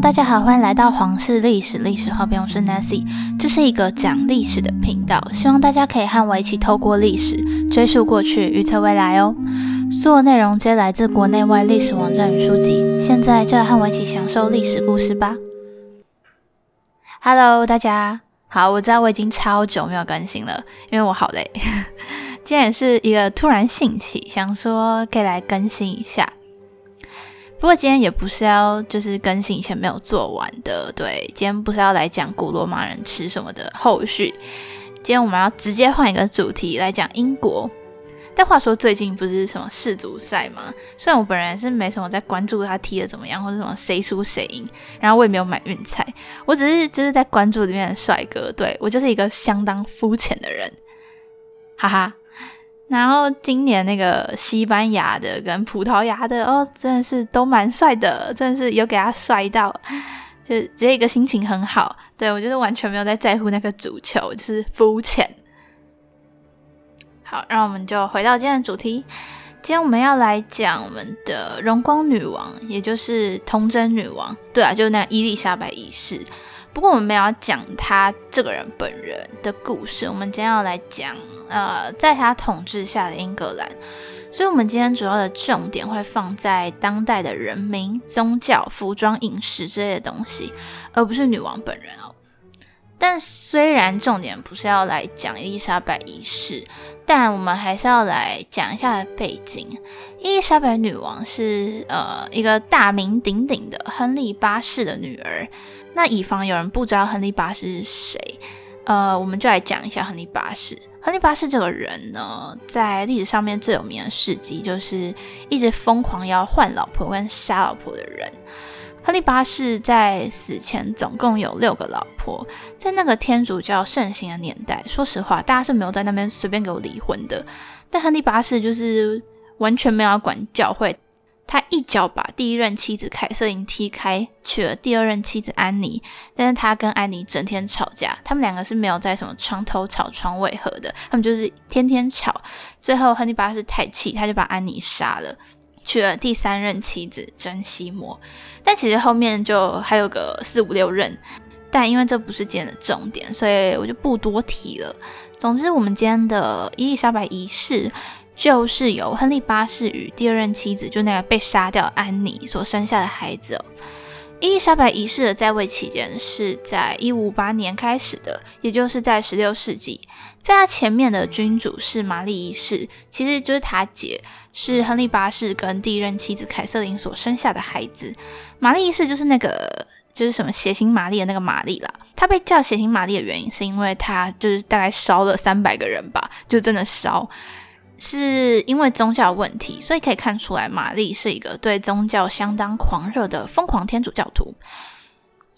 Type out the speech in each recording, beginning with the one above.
大家好，欢迎来到皇室历史历史话边，我是 Nancy，这是一个讲历史的频道，希望大家可以和我一起透过历史追溯过去，预测未来哦。所有内容皆来自国内外历史网站与书籍。现在就来和我一起享受历史故事吧。Hello，大家好，我知道我已经超久没有更新了，因为我好累。今天也是一个突然兴起，想说可以来更新一下。不过今天也不是要就是更新以前没有做完的，对，今天不是要来讲古罗马人吃什么的后续。今天我们要直接换一个主题来讲英国。但话说最近不是什么世足赛吗？虽然我本人是没什么在关注他踢的怎么样，或者什么谁输谁赢，然后我也没有买运彩，我只是就是在关注里面的帅哥。对我就是一个相当肤浅的人，哈哈。然后今年那个西班牙的跟葡萄牙的哦，真的是都蛮帅的，真的是有给他帅到，就这个心情很好。对我就是完全没有在在乎那个足球，就是肤浅。好，让我们就回到今天的主题。今天我们要来讲我们的荣光女王，也就是童贞女王。对啊，就是那伊丽莎白一世。不过我们没有讲她这个人本人的故事，我们今天要来讲。呃，在他统治下的英格兰，所以我们今天主要的重点会放在当代的人民、宗教、服装、饮食之类的东西，而不是女王本人哦。但虽然重点不是要来讲伊丽莎白一世，但我们还是要来讲一下背景。伊丽莎白女王是呃一个大名鼎鼎的亨利八世的女儿。那以防有人不知道亨利八世是谁，呃，我们就来讲一下亨利八世。亨利八世这个人呢，在历史上面最有名的事迹就是一直疯狂要换老婆跟杀老婆的人。亨利八世在死前总共有六个老婆，在那个天主教盛行的年代，说实话，大家是没有在那边随便给我离婚的。但亨利八世就是完全没有要管教会。他一脚把第一任妻子凯瑟琳踢开，娶了第二任妻子安妮。但是他跟安妮整天吵架，他们两个是没有在什么床头吵床尾和的，他们就是天天吵。最后亨利八世太气，他就把安妮杀了，娶了第三任妻子珍西摩。但其实后面就还有个四五六任，但因为这不是今天的重点，所以我就不多提了。总之，我们今天的伊丽莎白一世。就是由亨利八世与第二任妻子，就那个被杀掉安妮所生下的孩子哦。伊丽莎白一世的在位期间是在一五五八年开始的，也就是在十六世纪。在他前面的君主是玛丽一世，其实就是他姐，是亨利八世跟第一任妻子凯瑟琳所生下的孩子。玛丽一世就是那个就是什么血腥玛丽的那个玛丽啦。她被叫血腥玛丽的原因是因为她就是大概烧了三百个人吧，就真的烧。是因为宗教问题，所以可以看出来，玛丽是一个对宗教相当狂热的疯狂天主教徒。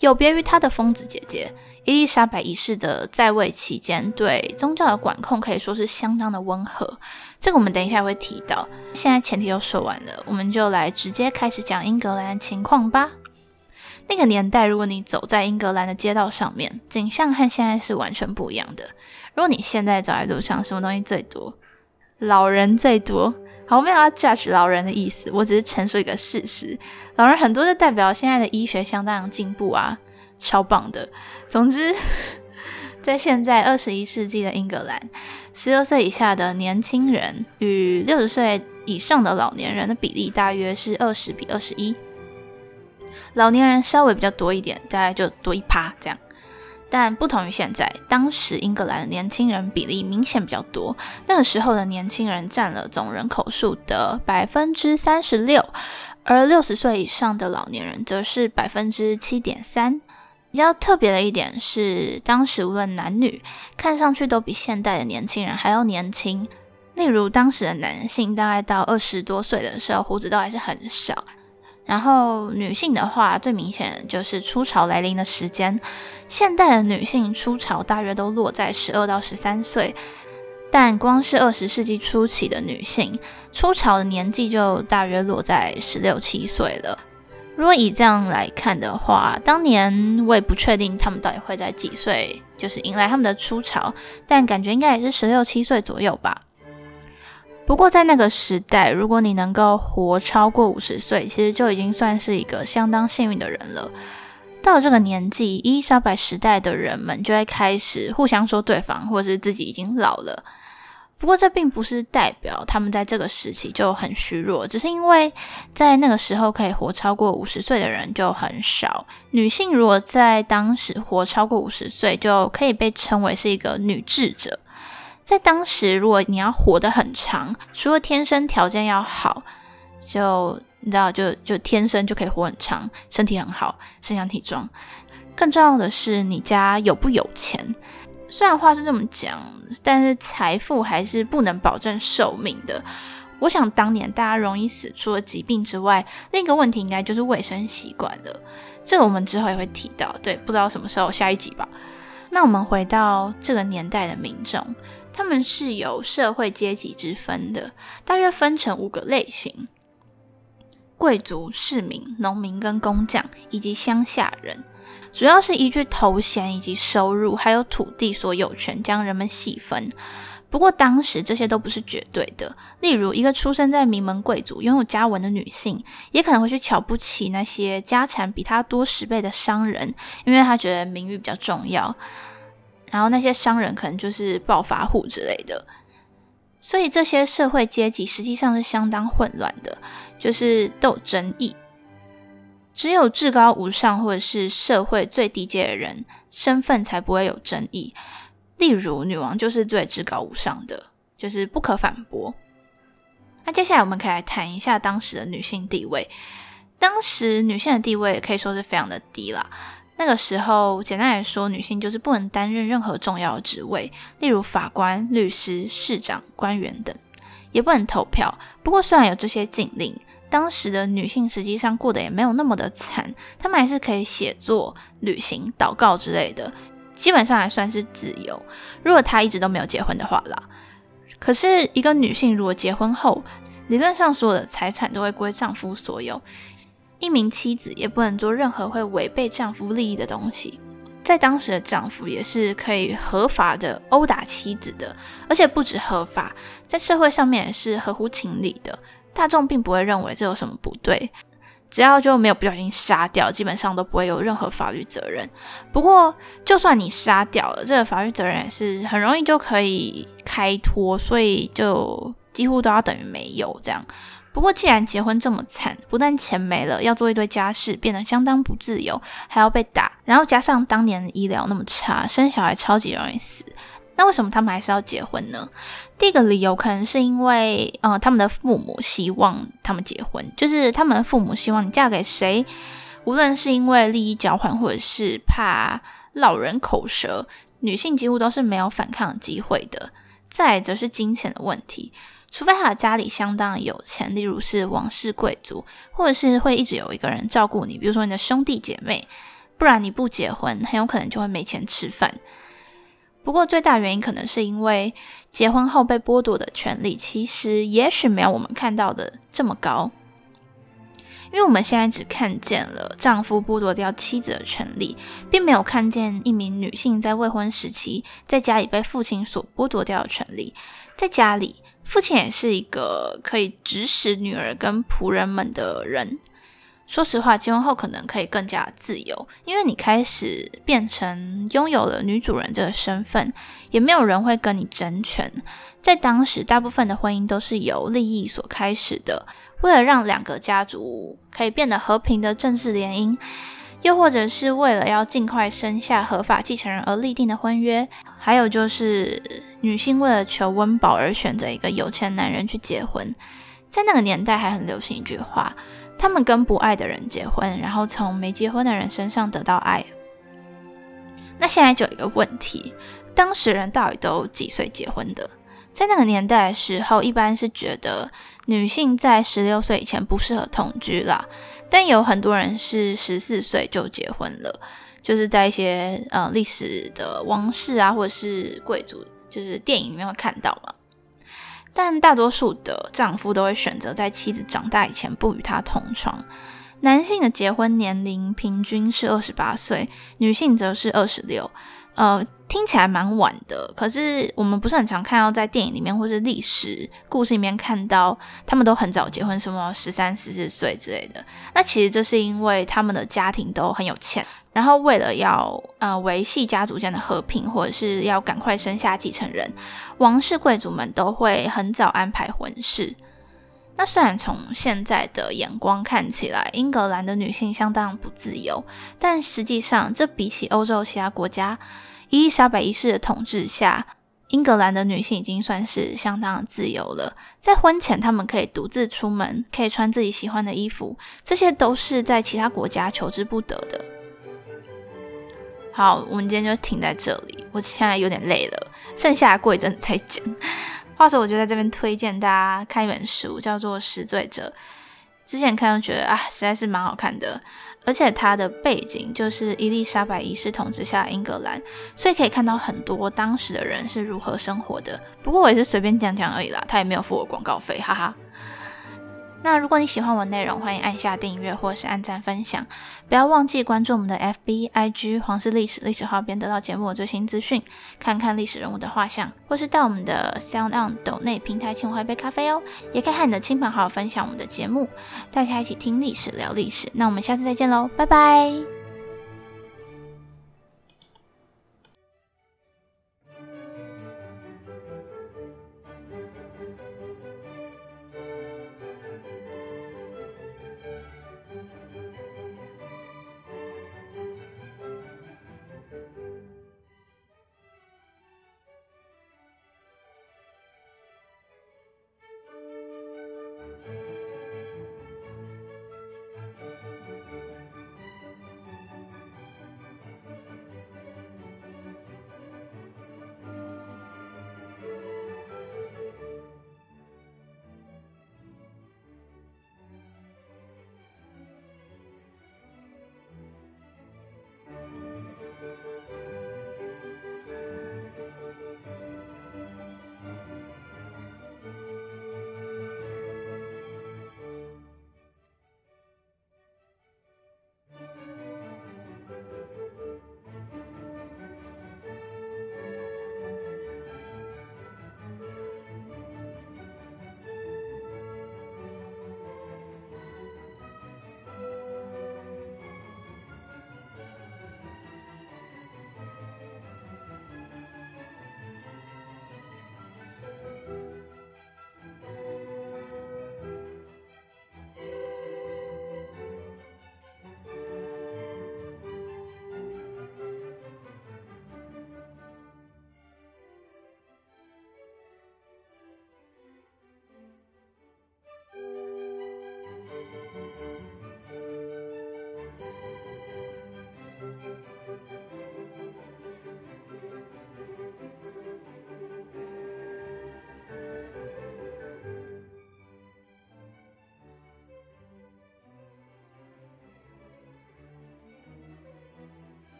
有别于她的疯子姐姐伊丽莎白一世的在位期间，对宗教的管控可以说是相当的温和。这个我们等一下会提到。现在前提都说完了，我们就来直接开始讲英格兰情况吧。那个年代，如果你走在英格兰的街道上面，景象和现在是完全不一样的。如果你现在走在路上，什么东西最多？老人最多，好，我没有要 judge 老人的意思，我只是陈述一个事实。老人很多就代表现在的医学相当进步啊，超棒的。总之，在现在二十一世纪的英格兰，十六岁以下的年轻人与六十岁以上的老年人的比例大约是二十比二十一，老年人稍微比较多一点，大概就多一趴这样。但不同于现在，当时英格兰的年轻人比例明显比较多。那个时候的年轻人占了总人口数的百分之三十六，而六十岁以上的老年人则是百分之七点三。比较特别的一点是，当时无论男女，看上去都比现代的年轻人还要年轻。例如，当时的男性大概到二十多岁的时候，胡子都还是很少。然后女性的话，最明显就是初潮来临的时间。现代的女性初潮大约都落在十二到十三岁，但光是二十世纪初期的女性初潮的年纪就大约落在十六七岁了。如果以这样来看的话，当年我也不确定他们到底会在几岁就是迎来他们的初潮，但感觉应该也是十六七岁左右吧。不过在那个时代，如果你能够活超过五十岁，其实就已经算是一个相当幸运的人了。到了这个年纪，伊丽莎白时代的人们就会开始互相说对方，或是自己已经老了。不过，这并不是代表他们在这个时期就很虚弱，只是因为在那个时候可以活超过五十岁的人就很少。女性如果在当时活超过五十岁，就可以被称为是一个女智者。在当时，如果你要活得很长，除了天生条件要好，就你知道，就就天生就可以活很长，身体很好，身强体壮。更重要的是，你家有不有钱。虽然话是这么讲，但是财富还是不能保证寿命的。我想当年大家容易死，除了疾病之外，另一个问题应该就是卫生习惯了。这个我们之后也会提到，对，不知道什么时候下一集吧。那我们回到这个年代的民众，他们是有社会阶级之分的，大约分成五个类型：贵族、市民、农民跟工匠，以及乡下人。主要是依据头衔以及收入，还有土地所有权将人们细分。不过当时这些都不是绝对的。例如，一个出生在名门贵族、拥有家纹的女性，也可能会去瞧不起那些家产比她多十倍的商人，因为她觉得名誉比较重要。然后那些商人可能就是暴发户之类的。所以这些社会阶级实际上是相当混乱的，就是都有争议。只有至高无上或者是社会最低阶的人，身份才不会有争议。例如，女王就是最至高无上的，就是不可反驳。那接下来我们可以来谈一下当时的女性地位。当时女性的地位可以说是非常的低啦。那个时候，简单来说，女性就是不能担任任何重要的职位，例如法官、律师、市长、官员等，也不能投票。不过，虽然有这些禁令。当时的女性实际上过得也没有那么的惨，她们还是可以写作、旅行、祷告之类的，基本上还算是自由。如果她一直都没有结婚的话啦，可是一个女性如果结婚后，理论上所有的财产都会归丈夫所有，一名妻子也不能做任何会违背丈夫利益的东西。在当时的丈夫也是可以合法的殴打妻子的，而且不止合法，在社会上面也是合乎情理的。大众并不会认为这有什么不对，只要就没有不小心杀掉，基本上都不会有任何法律责任。不过，就算你杀掉了，这个法律责任也是很容易就可以开脱，所以就几乎都要等于没有这样。不过，既然结婚这么惨，不但钱没了，要做一堆家事，变得相当不自由，还要被打，然后加上当年的医疗那么差，生小孩超级容易死。那为什么他们还是要结婚呢？第一个理由可能是因为，呃，他们的父母希望他们结婚，就是他们的父母希望你嫁给谁，无论是因为利益交换，或者是怕老人口舌，女性几乎都是没有反抗机会的。再则是金钱的问题，除非他的家里相当有钱，例如是王室贵族，或者是会一直有一个人照顾你，比如说你的兄弟姐妹，不然你不结婚，很有可能就会没钱吃饭。不过，最大原因可能是因为结婚后被剥夺的权利，其实也许没有我们看到的这么高。因为我们现在只看见了丈夫剥夺掉妻子的权利，并没有看见一名女性在未婚时期在家里被父亲所剥夺掉的权利。在家里，父亲也是一个可以指使女儿跟仆人们的人。说实话，结婚后可能可以更加自由，因为你开始变成拥有了女主人这个身份，也没有人会跟你争权。在当时，大部分的婚姻都是由利益所开始的，为了让两个家族可以变得和平的政治联姻，又或者是为了要尽快生下合法继承人而立定的婚约，还有就是女性为了求温饱而选择一个有钱男人去结婚。在那个年代，还很流行一句话。他们跟不爱的人结婚，然后从没结婚的人身上得到爱。那现在就有一个问题：当时人到底都几岁结婚的？在那个年代的时候，一般是觉得女性在十六岁以前不适合同居啦。但有很多人是十四岁就结婚了，就是在一些呃历史的王室啊，或者是贵族，就是电影里面会看到嘛。但大多数的丈夫都会选择在妻子长大以前不与她同床。男性的结婚年龄平均是二十八岁，女性则是二十六。呃，听起来蛮晚的，可是我们不是很常看到在电影里面或是历史故事里面看到他们都很早结婚，什么十三、十四岁之类的。那其实这是因为他们的家庭都很有钱。然后为了要呃维系家族间的和平，或者是要赶快生下继承人，王室贵族们都会很早安排婚事。那虽然从现在的眼光看起来，英格兰的女性相当不自由，但实际上这比起欧洲其他国家，伊丽莎白一世的统治下，英格兰的女性已经算是相当自由了。在婚前，她们可以独自出门，可以穿自己喜欢的衣服，这些都是在其他国家求之不得的。好，我们今天就停在这里，我现在有点累了，剩下过一阵再讲。话说，我就在这边推荐大家看一本书，叫做《死罪者》。之前看就觉得啊，实在是蛮好看的，而且它的背景就是伊丽莎白一世统治下英格兰，所以可以看到很多当时的人是如何生活的。不过我也是随便讲讲而已啦，他也没有付我广告费，哈哈。那如果你喜欢我内容，欢迎按下订阅或是按赞分享，不要忘记关注我们的 FB、IG 黄氏历史历史号，边得到节目的最新资讯，看看历史人物的画像，或是到我们的 Sound On 抖内平台请我喝杯咖啡哦。也可以和你的亲朋好友分享我们的节目，大家一起听历史聊历史。那我们下次再见喽，拜拜。